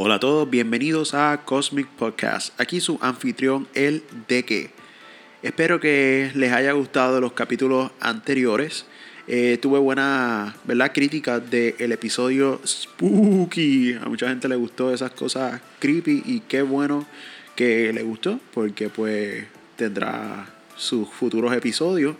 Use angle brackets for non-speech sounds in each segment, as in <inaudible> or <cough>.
Hola a todos, bienvenidos a Cosmic Podcast. Aquí su anfitrión, el de que. Espero que les haya gustado los capítulos anteriores. Eh, tuve buena ¿verdad? crítica del episodio Spooky. A mucha gente le gustó esas cosas creepy y qué bueno que le gustó porque pues tendrá sus futuros episodios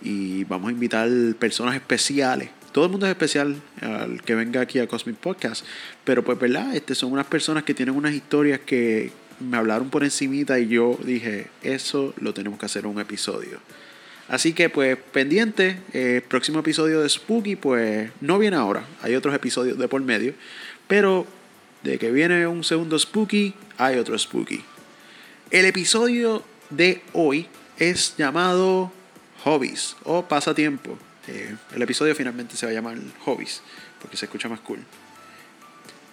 y vamos a invitar personas especiales todo el mundo es especial al que venga aquí a Cosmic Podcast. Pero pues, ¿verdad? Este, son unas personas que tienen unas historias que me hablaron por encimita y yo dije, eso lo tenemos que hacer en un episodio. Así que pues pendiente, el próximo episodio de Spooky pues no viene ahora, hay otros episodios de por medio, pero de que viene un segundo Spooky, hay otro Spooky. El episodio de hoy es llamado Hobbies o Pasatiempo. Eh, el episodio finalmente se va a llamar Hobbies, porque se escucha más cool.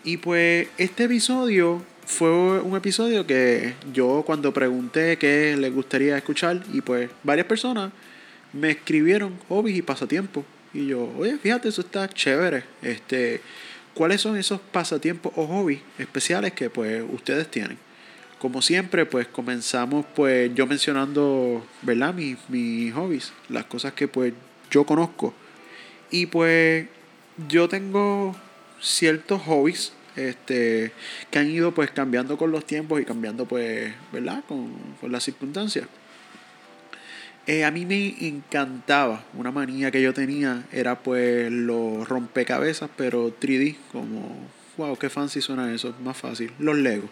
Y pues este episodio fue un episodio que yo cuando pregunté qué les gustaría escuchar, y pues varias personas me escribieron hobbies y pasatiempos. Y yo, oye, fíjate, eso está chévere. Este, ¿Cuáles son esos pasatiempos o hobbies especiales que pues ustedes tienen? Como siempre, pues comenzamos pues yo mencionando, ¿verdad? Mis, mis hobbies, las cosas que pues yo conozco. Y pues yo tengo ciertos hobbies este, que han ido pues cambiando con los tiempos y cambiando pues, ¿verdad? Con, con las circunstancias. Eh, a mí me encantaba, una manía que yo tenía era pues los rompecabezas, pero 3D, como, wow, qué fancy suena eso, más fácil, los Legos.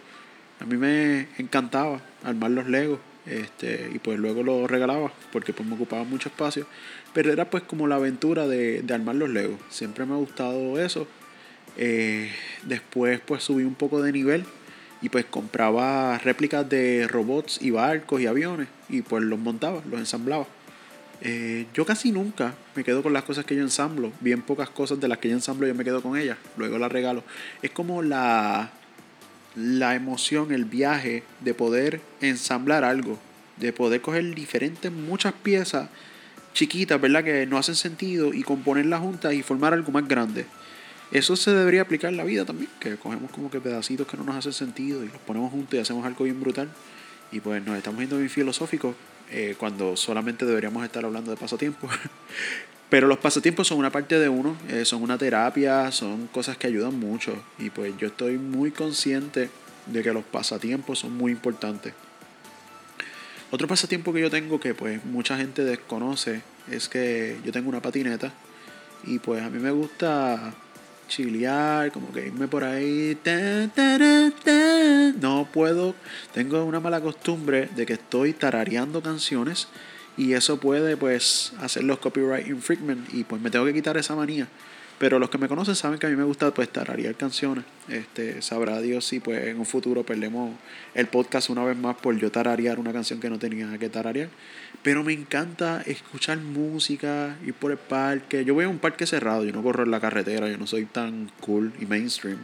A mí me encantaba armar los Legos este, y pues luego los regalaba porque pues me ocupaba mucho espacio. Pero era pues como la aventura de, de armar los Legos. Siempre me ha gustado eso. Eh, después pues subí un poco de nivel y pues compraba réplicas de robots y barcos y aviones y pues los montaba, los ensamblaba. Eh, yo casi nunca me quedo con las cosas que yo ensamblo. Bien pocas cosas de las que yo ensamblo yo me quedo con ellas. Luego las regalo. Es como la, la emoción, el viaje de poder ensamblar algo. De poder coger diferentes, muchas piezas chiquitas, ¿verdad? Que no hacen sentido y componerlas juntas y formar algo más grande. Eso se debería aplicar en la vida también, que cogemos como que pedacitos que no nos hacen sentido y los ponemos juntos y hacemos algo bien brutal. Y pues nos estamos yendo bien filosóficos eh, cuando solamente deberíamos estar hablando de pasatiempos. <laughs> Pero los pasatiempos son una parte de uno, eh, son una terapia, son cosas que ayudan mucho. Y pues yo estoy muy consciente de que los pasatiempos son muy importantes. Otro pasatiempo que yo tengo que pues mucha gente desconoce es que yo tengo una patineta y pues a mí me gusta chilear, como que irme por ahí. No puedo, tengo una mala costumbre de que estoy tarareando canciones y eso puede pues hacer los copyright infringement y pues me tengo que quitar esa manía. Pero los que me conocen saben que a mí me gusta pues tararear canciones. Este, sabrá Dios si pues en un futuro perdemos el podcast una vez más por yo tararear una canción que no tenía que tararear. Pero me encanta escuchar música, ir por el parque. Yo voy a un parque cerrado, yo no corro en la carretera, yo no soy tan cool y mainstream.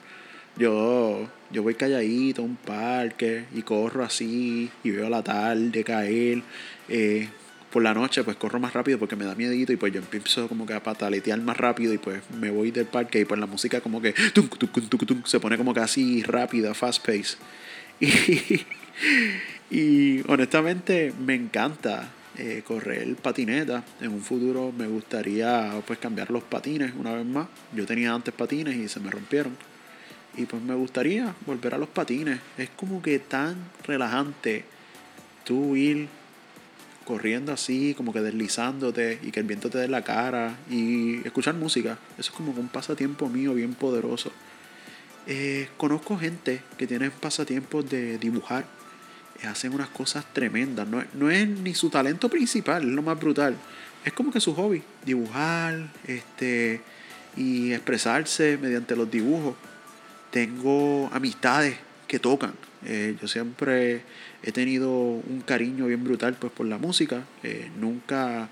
Yo, yo voy calladito a un parque y corro así y veo la tarde caer. Eh, por la noche pues corro más rápido porque me da miedito y pues yo empiezo como que a pataletear más rápido y pues me voy del parque y pues la música como que se pone como que así rápida, fast pace. <laughs> Y, honestamente me encanta eh, correr patineta. En un futuro me gustaría pues cambiar los patines una vez más. Yo tenía antes patines y se me rompieron. Y pues me gustaría volver a los patines. Es como que tan relajante tú ir corriendo así, como que deslizándote y que el viento te dé la cara y escuchar música. Eso es como un pasatiempo mío bien poderoso. Eh, conozco gente que tiene pasatiempos de dibujar. Eh, hacen unas cosas tremendas. No, no, es ni su talento principal, es lo más brutal. Es como que su hobby, dibujar este, y expresarse mediante los dibujos. Tengo amistades que tocan. Eh, yo siempre he tenido un cariño bien brutal pues por la música. Eh, nunca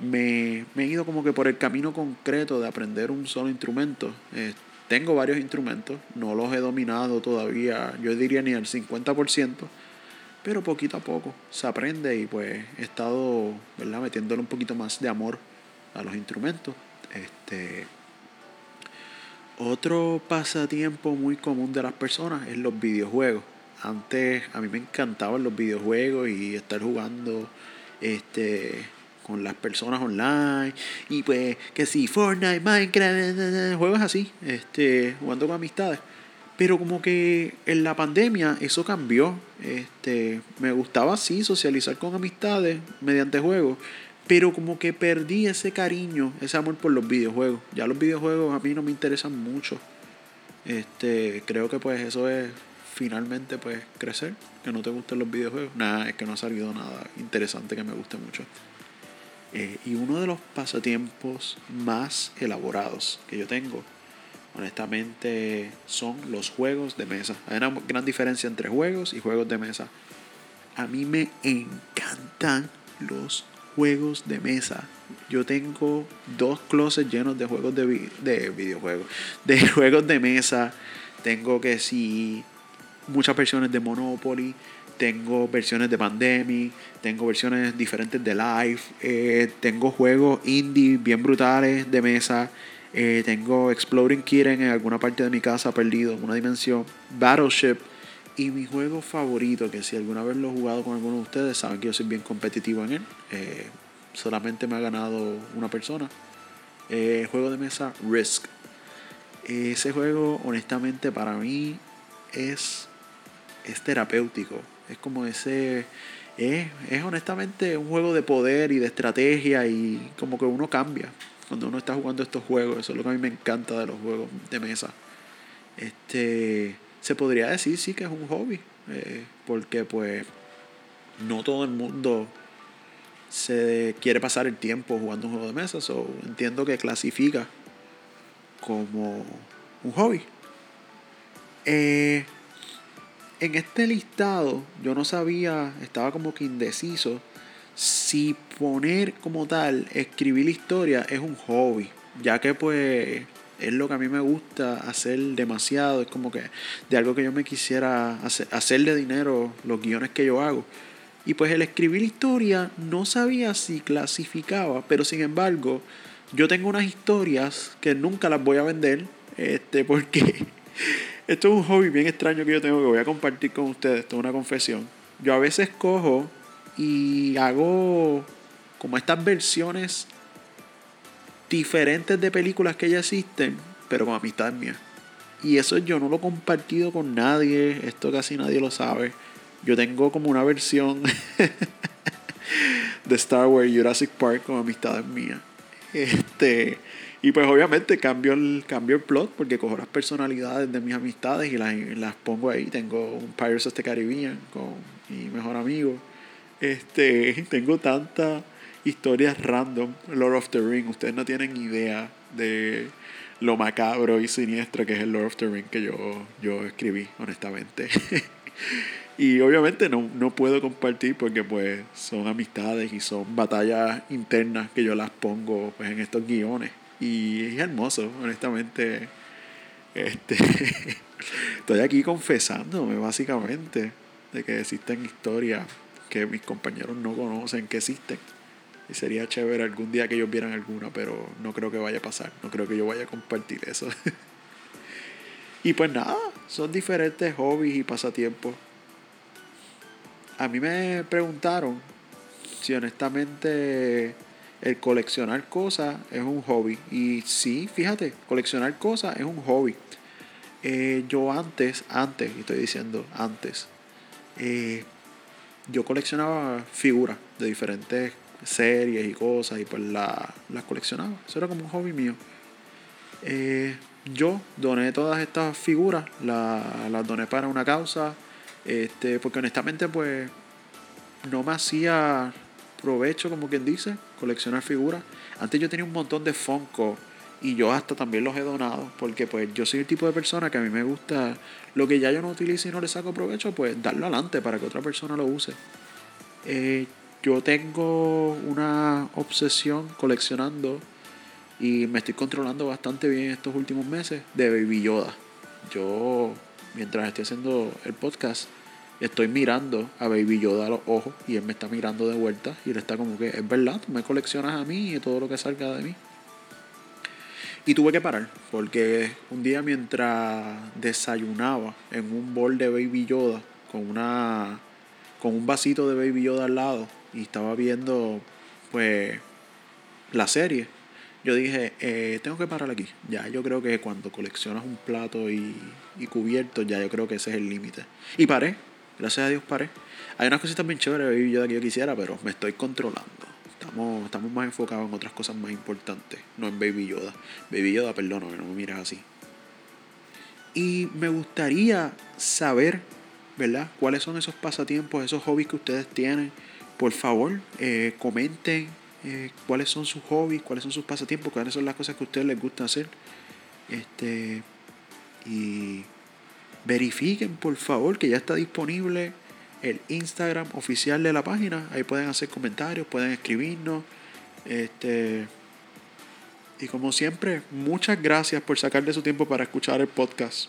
me, he ido como que por el camino concreto de aprender un solo instrumento. Eh, tengo varios instrumentos, no los he dominado todavía, yo diría ni al 50%, pero poquito a poco se aprende y pues he estado ¿verdad? metiéndole un poquito más de amor a los instrumentos. Este, Otro pasatiempo muy común de las personas es los videojuegos. Antes a mí me encantaban los videojuegos y estar jugando este con las personas online y pues que si Fortnite, Minecraft, juegos así, este, jugando con amistades. Pero como que en la pandemia eso cambió. Este, me gustaba así socializar con amistades mediante juegos, pero como que perdí ese cariño, ese amor por los videojuegos. Ya los videojuegos a mí no me interesan mucho. Este, creo que pues eso es finalmente pues crecer, que no te gusten los videojuegos. Nada, es que no ha salido nada interesante que me guste mucho. Eh, y uno de los pasatiempos más elaborados que yo tengo, honestamente, son los juegos de mesa. Hay una gran diferencia entre juegos y juegos de mesa. A mí me encantan los juegos de mesa. Yo tengo dos closets llenos de juegos de, de videojuegos, de <laughs> juegos de mesa. Tengo que si muchas versiones de Monopoly, tengo versiones de Pandemic, tengo versiones diferentes de Live, eh, tengo juegos indie bien brutales de mesa, eh, tengo Exploding Kitten en alguna parte de mi casa perdido en una dimensión, Battleship y mi juego favorito, que si alguna vez lo he jugado con alguno de ustedes, saben que yo soy bien competitivo en él, eh, solamente me ha ganado una persona, juego de mesa Risk. Ese juego honestamente para mí es, es terapéutico es como ese... Es, es honestamente un juego de poder y de estrategia y como que uno cambia cuando uno está jugando estos juegos. Eso es lo que a mí me encanta de los juegos de mesa. Este, se podría decir sí que es un hobby, eh, porque pues no todo el mundo se quiere pasar el tiempo jugando un juego de mesa, so entiendo que clasifica como un hobby. Eh, en este listado yo no sabía, estaba como que indeciso si poner como tal, escribir historia es un hobby, ya que pues es lo que a mí me gusta hacer demasiado, es como que de algo que yo me quisiera hacer, hacerle dinero los guiones que yo hago. Y pues el escribir historia no sabía si clasificaba, pero sin embargo yo tengo unas historias que nunca las voy a vender, este, porque <laughs> esto es un hobby bien extraño que yo tengo que voy a compartir con ustedes. Esto es una confesión. Yo a veces cojo y hago como estas versiones diferentes de películas que ya existen, pero con amistades mías. Y eso yo no lo he compartido con nadie. Esto casi nadie lo sabe. Yo tengo como una versión <laughs> de Star Wars Jurassic Park con amistades mías. Este. Y pues obviamente cambio el, cambio el plot porque cojo las personalidades de mis amistades y las, las pongo ahí. Tengo un Pirates of the Caribbean con mi mejor amigo. Este, <laughs> tengo tantas historias random. Lord of the Ring, ustedes no tienen idea de lo macabro y siniestro que es el Lord of the Ring que yo, yo escribí, honestamente. <laughs> y obviamente no, no puedo compartir porque pues son amistades y son batallas internas que yo las pongo pues en estos guiones. Y es hermoso, honestamente. Este, <laughs> estoy aquí confesándome, básicamente, de que existen historias que mis compañeros no conocen que existen. Y sería chévere algún día que ellos vieran alguna, pero no creo que vaya a pasar. No creo que yo vaya a compartir eso. <laughs> y pues nada, son diferentes hobbies y pasatiempos. A mí me preguntaron si honestamente el coleccionar cosas es un hobby. Y sí, fíjate, coleccionar cosas es un hobby. Eh, yo antes, antes, estoy diciendo antes, eh, yo coleccionaba figuras de diferentes series y cosas y pues la, las coleccionaba. Eso era como un hobby mío. Eh, yo doné todas estas figuras, las doné para una causa, este, porque honestamente pues no me hacía provecho, como quien dice, coleccionar figuras. Antes yo tenía un montón de Funko y yo hasta también los he donado porque pues yo soy el tipo de persona que a mí me gusta lo que ya yo no utilizo y no le saco provecho, pues darlo adelante para que otra persona lo use. Eh, yo tengo una obsesión coleccionando y me estoy controlando bastante bien estos últimos meses de Baby Yoda. Yo, mientras estoy haciendo el podcast, estoy mirando a Baby Yoda a los ojos y él me está mirando de vuelta y él está como que, es verdad, tú me coleccionas a mí y todo lo que salga de mí. Y tuve que parar, porque un día mientras desayunaba en un bol de Baby Yoda, con, una, con un vasito de Baby Yoda al lado, y estaba viendo pues la serie, yo dije, eh, tengo que parar aquí. Ya, yo creo que cuando coleccionas un plato y, y cubierto, ya yo creo que ese es el límite. Y paré, gracias a Dios paré. Hay unas cositas bien chéveres de Baby Yoda que yo quisiera, pero me estoy controlando. Estamos, estamos más enfocados en otras cosas más importantes, no en Baby Yoda. Baby Yoda, perdón, no me miras así. Y me gustaría saber, ¿verdad? ¿Cuáles son esos pasatiempos, esos hobbies que ustedes tienen? Por favor, eh, comenten eh, cuáles son sus hobbies, cuáles son sus pasatiempos, cuáles son las cosas que a ustedes les gusta hacer. Este, y verifiquen, por favor, que ya está disponible el Instagram oficial de la página. Ahí pueden hacer comentarios, pueden escribirnos. Este, y como siempre, muchas gracias por sacar de su tiempo para escuchar el podcast.